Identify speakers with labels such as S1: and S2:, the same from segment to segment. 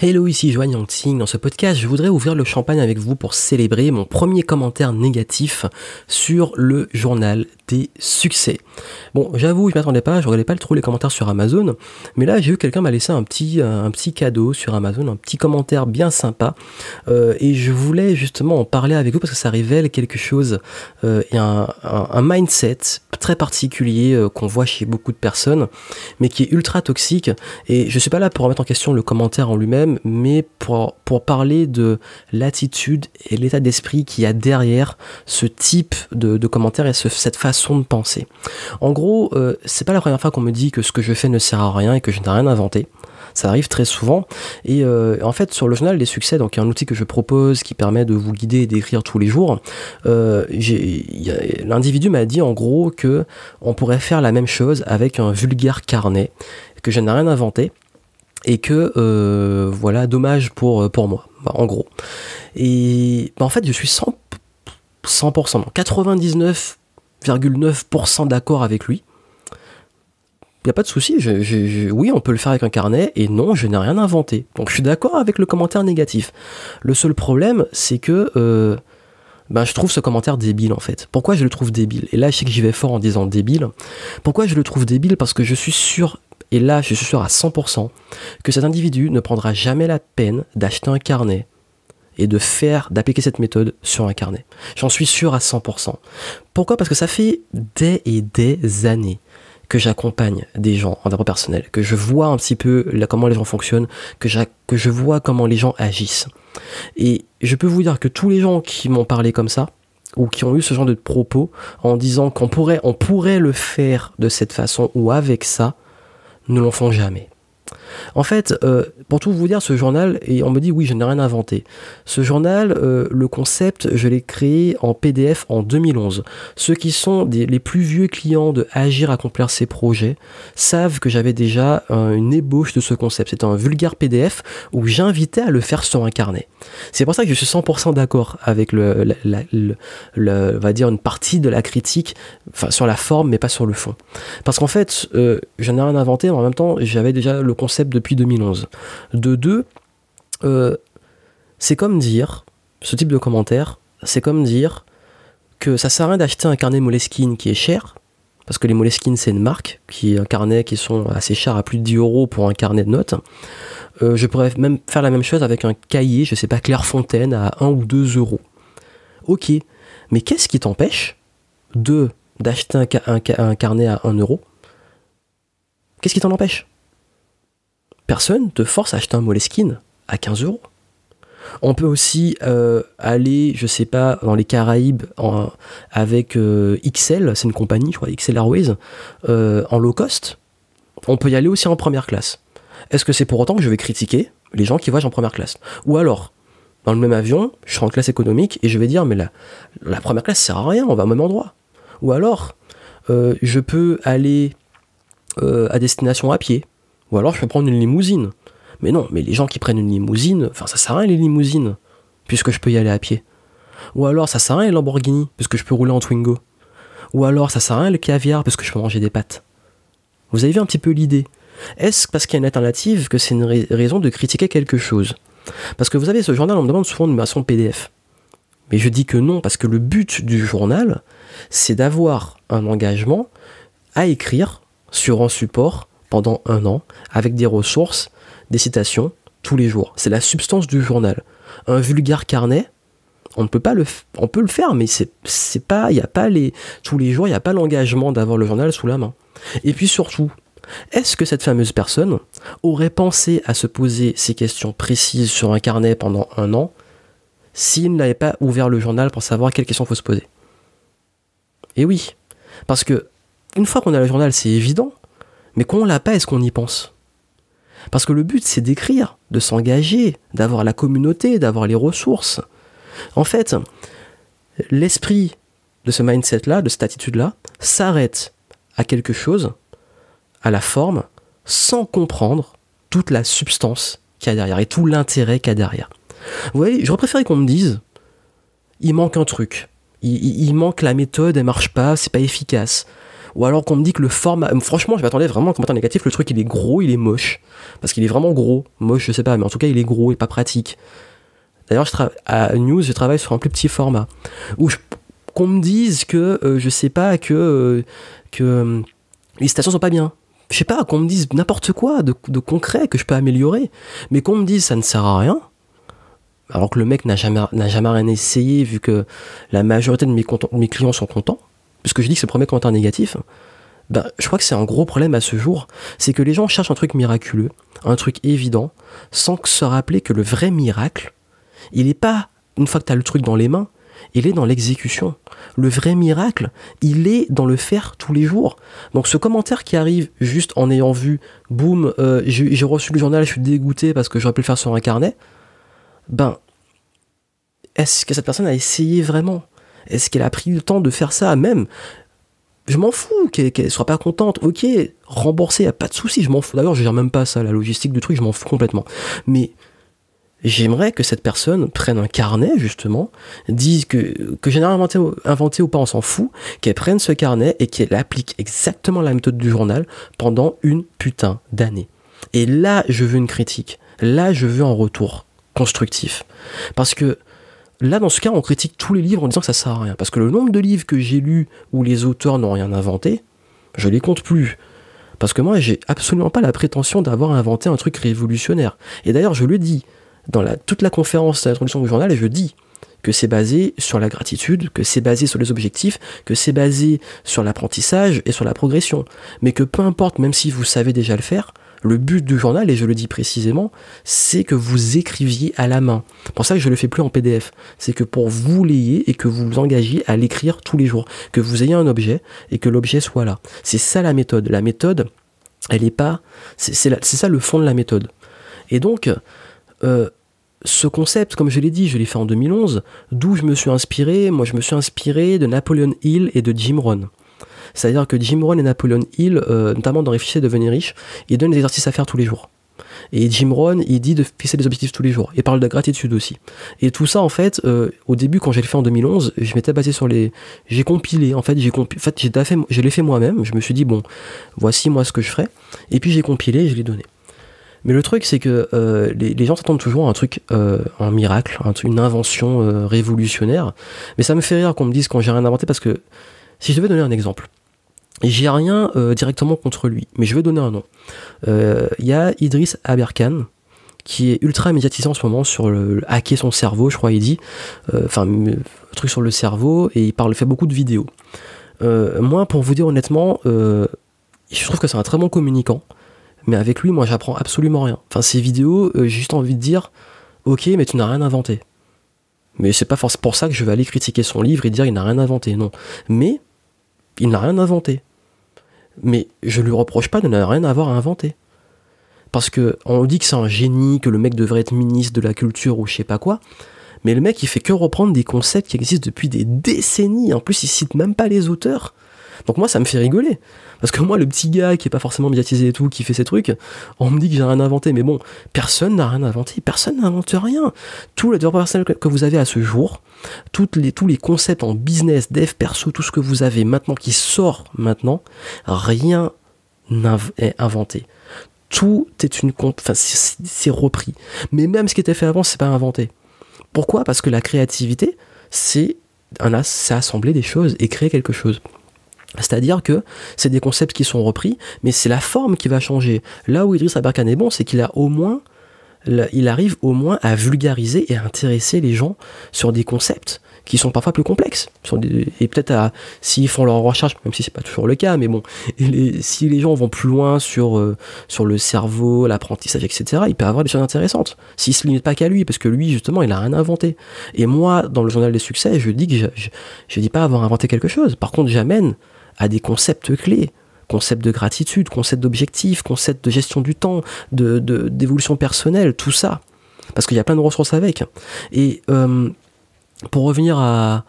S1: Hello, ici Joanne Yangting. Dans ce podcast, je voudrais ouvrir le champagne avec vous pour célébrer mon premier commentaire négatif sur le journal des succès. Bon, j'avoue, je m'attendais pas, je regardais pas trop les commentaires sur Amazon, mais là, j'ai vu quelqu'un m'a laissé un petit, un petit cadeau sur Amazon, un petit commentaire bien sympa, euh, et je voulais justement en parler avec vous parce que ça révèle quelque chose euh, et un, un, mindset très particulier euh, qu'on voit chez beaucoup de personnes, mais qui est ultra toxique. Et je suis pas là pour remettre en question le commentaire en lui-même mais pour, pour parler de l'attitude et l'état d'esprit qu'il y a derrière ce type de, commentaires et cette façon de penser. En gros, euh, c'est pas la première fois qu'on me dit que ce que je fais ne sert à rien et que je n'ai rien inventé. Ça arrive très souvent. Et euh, en fait, sur le journal des succès, donc il y a un outil que je propose qui permet de vous guider et d'écrire tous les jours. Euh, L'individu m'a dit en gros que on pourrait faire la même chose avec un vulgaire carnet, que je n'ai rien inventé et que euh, voilà dommage pour euh, moi bah, en gros et bah, en fait je suis 100 100% 99,9% d'accord avec lui il n'y a pas de souci, oui, on peut le faire avec un carnet, et non, je n'ai rien inventé. Donc je suis d'accord avec le commentaire négatif. Le seul problème, c'est que euh, ben, je trouve ce commentaire débile en fait. Pourquoi je le trouve débile? Et là, je sais que j'y vais fort en disant débile. Pourquoi je le trouve débile? Parce que je suis sûr et là, je suis sûr à 100% que cet individu ne prendra jamais la peine d'acheter un carnet et de faire, d'appliquer cette méthode sur un carnet. J'en suis sûr à 100%. Pourquoi? Parce que ça fait des et des années que j'accompagne des gens en développement personnel, que je vois un petit peu comment les gens fonctionnent, que, je vois comment les gens agissent. Et je peux vous dire que tous les gens qui m'ont parlé comme ça, ou qui ont eu ce genre de propos en disant qu'on pourrait, on pourrait le faire de cette façon ou avec ça, ne l'en font jamais. En fait, euh, pour tout vous dire, ce journal, et on me dit oui, je n'ai rien inventé. Ce journal, euh, le concept, je l'ai créé en PDF en 2011. Ceux qui sont les plus vieux clients de Agir Accomplir ses projets savent que j'avais déjà une ébauche de ce concept. C'était un vulgaire PDF où j'invitais à le faire sur un carnet. C'est pour ça que je suis 100% d'accord avec le, va dire une partie de la critique, sur la forme, mais pas sur le fond. Parce qu'en fait, euh, je n'ai rien inventé, mais en même temps, j'avais déjà le concept depuis 2011. De deux, euh, c'est comme dire, ce type de commentaire, c'est comme dire que ça sert à rien d'acheter un carnet Moleskine qui est cher, parce que les Moleskine c'est une marque, qui est un carnet qui sont assez chers à plus de 10 euros pour un carnet de notes. Euh, je pourrais même faire la même chose avec un cahier, je sais pas, Clairefontaine à 1 ou 2 euros. Ok, mais qu'est-ce qui t'empêche de d'acheter un, un, carnet à 1 euro? Qu'est-ce qui t'en empêche? Personne te force à acheter un Moleskine à 15 euros. On peut aussi euh, aller, je sais pas, dans les Caraïbes avec euh, XL, c'est une compagnie, je crois, XL Airways, euh, en low cost. On peut y aller aussi en première classe. Est-ce que c'est pour autant que je vais critiquer les gens qui voyagent en première classe? Ou alors, dans le même avion, je suis en classe économique et je vais dire, mais la, la première classe sert à rien, on va au même endroit. Ou alors, je peux aller à destination à pied, ou alors je peux prendre une limousine. Mais non, mais les gens qui prennent une limousine, enfin ça sert à rien les limousines, puisque je peux y aller à pied. Ou alors ça sert à rien les Lamborghini, puisque je peux rouler en Twingo. Ou alors ça sert à rien le caviar, parce que je peux manger des pâtes. Vous avez vu un petit peu l'idée? Est-ce parce qu'il y a une alternative que c'est une raison de critiquer quelque chose? Parce que vous avez ce journal, on me demande souvent une version PDF. Mais je dis que non, parce que le but du journal, c'est d'avoir un engagement à écrire sur un support pendant un an avec des ressources, des citations tous les jours. C'est la substance du journal. Un vulgaire carnet, on ne peut pas le, faire, mais c'est, c'est pas, il a pas les, tous les jours, il n'y a pas l'engagement d'avoir le journal sous la main. Et puis surtout, est-ce que cette fameuse personne aurait pensé à se poser ces questions précises sur un carnet pendant un an s'il n'avait pas ouvert le journal pour savoir quelles questions faut se poser? Et oui, parce que une fois qu'on a le journal, c'est évident. Mais quand on l'a pas, est-ce qu'on y pense? Parce que le but, c'est d'écrire, de s'engager, d'avoir la communauté, d'avoir les ressources. En fait, l'esprit de ce mindset-là, de cette attitude-là, s'arrête à quelque chose, à la forme, sans comprendre toute la substance qu'il y a derrière et tout l'intérêt qu'il y a derrière. Vous voyez, j'aurais préféré qu'on me dise, il manque un truc, il, il manque la méthode, elle marche pas, c'est pas efficace. Ou alors qu'on me dit que le format. Franchement, je m'attendais vraiment à un commentaire négatif. Le truc, il est gros, il est moche. Parce qu'il est vraiment gros. Moche, je sais pas, mais en tout cas, il est gros et pas pratique. D'ailleurs, à News, je travaille sur un plus petit format. Ou qu'on me dise que, euh, je sais pas, que, euh, que euh, les stations sont pas bien. Je sais pas, qu'on me dise n'importe quoi de, concret que je peux améliorer. Mais qu'on me dise ça ne sert à rien. Alors que le mec n'a jamais, jamais rien essayé, vu que la majorité de mes clients sont contents. Puisque je dis que c'est le premier commentaire négatif. Ben, je crois que c'est un gros problème à ce jour, c'est que les gens cherchent un truc miraculeux, un truc évident, sans se rappeler que le vrai miracle, il n'est pas, une fois que tu le truc dans les mains, il est dans l'exécution. Le vrai miracle, il est dans le faire tous les jours. Donc ce commentaire qui arrive juste en ayant vu, boum, euh, j'ai reçu le journal, je suis dégoûté parce que j'aurais pu le faire sur un carnet, ben, est-ce que cette personne a essayé vraiment? Est-ce qu'elle a pris le temps de faire ça même? Je m'en fous qu'elle ne soit pas contente. Ok, rembourser, y a pas de souci, je m'en fous. D'ailleurs, je gère même pas ça, la logistique du truc, je m'en fous complètement. Mais J'aimerais que cette personne prenne un carnet, justement, dise que, que j'ai inventé, inventé ou pas, on s'en fout, qu'elle prenne ce carnet et qu'elle applique exactement la méthode du journal pendant une putain d'année. Et là, je veux une critique. Là, je veux un retour constructif. Parce que là, dans ce cas, on critique tous les livres en disant que ça sert à rien. Parce que le nombre de livres que j'ai lus où les auteurs n'ont rien inventé, je les compte plus. Parce que moi, j'ai absolument pas la prétention d'avoir inventé un truc révolutionnaire. Et d'ailleurs, je le dis, dans la, toute la conférence d'introduction du journal et je dis que c'est basé sur la gratitude, que c'est basé sur les objectifs, que c'est basé sur l'apprentissage et sur la progression. Mais que peu importe, même si vous savez déjà le faire, le but du journal, et je le dis précisément, c'est que vous écriviez à la main. Pour ça que je ne le fais plus en PDF. C'est que pour vous l'ayez et que vous vous engagiez à l'écrire tous les jours. Que vous ayez un objet et que l'objet soit là. C'est ça la méthode. La méthode, elle n'est pas. C'est ça le fond de la méthode. Et donc, euh, ce concept, comme je l'ai dit, je l'ai fait en 2011, d'où je me suis inspiré, moi je me suis inspiré de Napoleon Hill et de Jim Rohn. C'est-à-dire que Jim Rohn et Napoleon Hill, euh, notamment dans Réfléchir et devenir riche, ils donnent des exercices à faire tous les jours. Et Jim Rohn, il dit de fixer des objectifs tous les jours. Il parle de gratitude aussi. Et tout ça, en fait, euh, au début, quand j'ai fait en 2011, je m'étais basé sur les. J'ai compilé. En fait, j'ai compilé. En fait, j'ai fait... je l'ai fait moi-même. Je me suis dit, bon, voici moi ce que je ferai. Et puis j'ai compilé et je l'ai donné. Mais le truc, c'est que euh, les, gens s'attendent toujours à un truc, euh, un miracle, une invention révolutionnaire. Mais ça me fait rire qu'on me dise quand j'ai rien inventé parce que si je devais donner un exemple, j'ai rien directement contre lui, mais je vais donner un nom. Il y a Idriss Aberkan, qui est ultra médiatisé en ce moment sur le, hacker son cerveau, je crois, il dit. Enfin, un truc sur le cerveau, et il parle, fait beaucoup de vidéos. moi, pour vous dire honnêtement, je trouve que c'est un très bon communicant. Mais avec lui, moi, j'apprends absolument rien. Enfin, ces vidéos, euh, j'ai juste envie de dire, ok, mais tu n'as rien inventé. Mais c'est pas forcément pour ça que je vais aller critiquer son livre et dire il n'a rien inventé, non. Mais il n'a rien inventé. Mais je lui reproche pas de ne rien avoir inventé. Parce que on dit que c'est un génie, que le mec devrait être ministre de la culture ou je sais pas quoi. Mais le mec, il fait que reprendre des concepts qui existent depuis des décennies. En plus, il cite même pas les auteurs. Donc moi, ça me fait rigoler. Parce que moi, le petit gars qui est pas forcément médiatisé et tout, qui fait ces trucs, on me dit que j'ai rien inventé. Mais bon, personne n'a rien inventé. Personne n'invente rien. Tout le développement personnel que vous avez à ce jour, tous les concepts en business, dev, perso, tout ce que vous avez maintenant qui sort maintenant, rien n'est inventé. Tout est une enfin, c'est repris. Mais même ce qui était fait avant, c'est pas inventé. Pourquoi? Parce que la créativité, c'est assembler des choses et créer quelque chose. C'est-à-dire que c'est des concepts qui sont repris, mais c'est la forme qui va changer. Là où Idriss Aberkan est bon, c'est qu'il a au moins, il arrive au moins à vulgariser et à intéresser les gens sur des concepts qui sont parfois plus complexes. Et peut-être s'ils font leur recherche, même si c'est pas toujours le cas, mais bon, si les gens vont plus loin sur, euh, sur le cerveau, l'apprentissage, etc., il peut avoir des choses intéressantes. S'il se limite pas qu'à lui, parce que lui, justement, il a rien inventé. Et moi, dans le journal des succès, je dis que je, je, je dis pas avoir inventé quelque chose. Par contre, j'amène à des concepts clés concept de gratitude, concept d'objectif, concept de gestion du temps, de d'évolution personnelle, tout ça. Parce qu'il y a plein de ressources avec. Et euh, pour revenir à,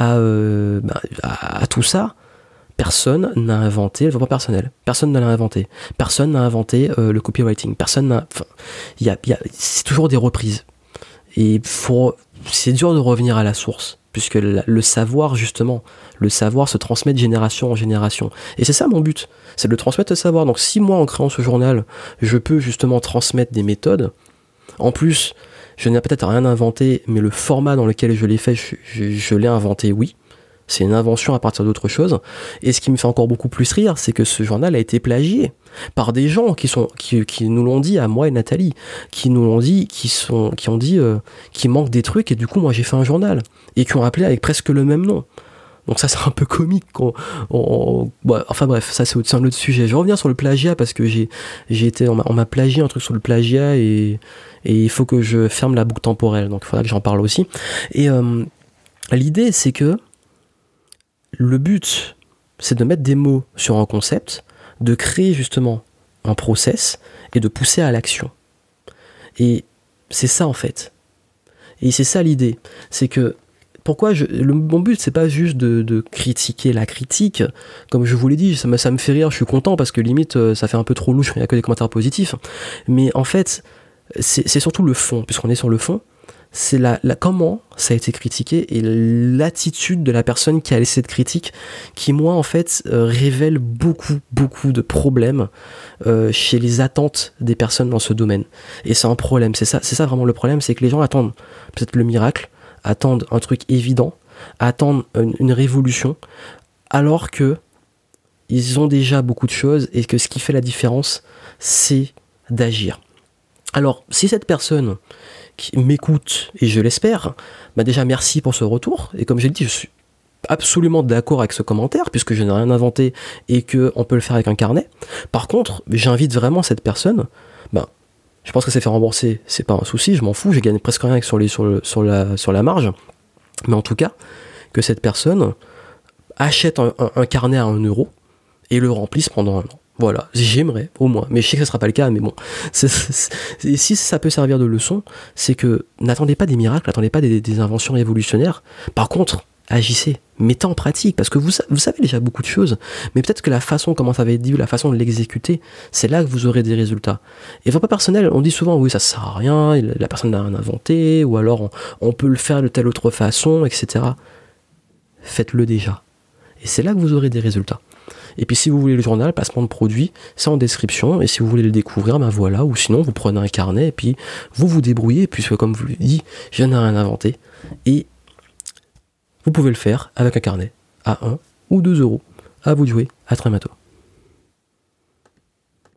S1: euh, bah, à, à, tout ça, personne n'a inventé le développement personnel. Personne n'a inventé. Personne n'a inventé euh, le copywriting. Personne n'a. y a, y a, c'est toujours des reprises. Et c'est dur de revenir à la source. Puisque le savoir, justement, le savoir se transmet de génération en génération. Et c'est ça mon but, c'est de transmettre le savoir. Donc si moi, en créant ce journal, je peux justement transmettre des méthodes, en plus, je n'ai peut-être rien inventé, mais le format dans lequel je l'ai fait, je l'ai inventé, oui. C'est une invention à partir d'autre chose. Et ce qui me fait encore beaucoup plus rire, c'est que ce journal a été plagié par des gens qui sont qui, nous l'ont dit à moi et Nathalie, qui nous l'ont dit, qui sont qui ont dit euh, qu'il manque des trucs et du coup moi j'ai fait un journal et qui ont appelé avec presque le même nom. Donc ça c'est un peu comique. enfin bref, ça c'est un autre sujet. Je reviens sur le plagiat parce que j'ai j'ai été on m'a plagié un truc sur le plagiat et, et il faut que je ferme la boucle temporelle. Donc il faudra que j'en parle aussi. Et euh, l'idée c'est que le but, c'est de mettre des mots sur un concept, de créer justement un process et de pousser à l'action. Et c'est ça en fait. Et c'est ça l'idée. C'est que pourquoi je, le, mon but c'est pas juste de, critiquer la critique, comme je vous l'ai dit, ça me, fait rire, je suis content parce que limite euh, ça fait un peu trop louche, il n'y a que des commentaires positifs. Mais en fait, c'est surtout le fond, puisqu'on est sur le fond, c'est la, comment ça a été critiqué et l'attitude de la personne qui a laissé cette critique qui moi en fait euh, révèle beaucoup beaucoup de problèmes euh, chez les attentes des personnes dans ce domaine. Et c'est un problème. C'est ça c'est ça vraiment le problème c'est que les gens attendent. Peut-être le miracle attendent un truc évident attendent une, révolution alors que ils ont déjà beaucoup de choses et que ce qui fait la différence c'est d'agir alors si cette personne qui m'écoute, et je l'espère, bah déjà merci pour ce retour. Et comme j'ai dit, je suis absolument d'accord avec ce commentaire, puisque je n'ai rien inventé et qu'on peut le faire avec un carnet. Par contre, j'invite vraiment cette personne, bah, je pense que c'est fait rembourser, c'est pas un souci, je m'en fous, j'ai gagné presque rien sur, la, marge. Mais en tout cas, que cette personne achète un, un carnet à 1 euro et le remplisse pendant un an. Voilà, j'aimerais au moins, mais je sais que ce sera pas le cas, mais bon. si ça peut servir de leçon, c'est que n'attendez pas des miracles, n'attendez pas des, inventions révolutionnaires. Par contre, agissez, mettez en pratique, parce que vous, vous savez déjà beaucoup de choses, mais peut-être que la façon, comment ça va être dit, la façon de l'exécuter, c'est là que vous aurez des résultats. Et pas personnel, on dit souvent, oui, ça sert à rien, la personne n'a rien inventé, ou alors on peut le faire de telle autre façon, etc. Faites-le déjà. Et c'est là que vous aurez des résultats. Et puis si vous voulez le journal, placement de produit, c'est en description. Et si vous voulez le découvrir, ben voilà. Ou sinon, vous prenez un carnet et puis vous vous débrouillez, puisque comme vous l'ai dit, je n'ai rien inventé. Et vous pouvez le faire avec un carnet à 1 ou 2 euros. À vous de jouer. À très bientôt.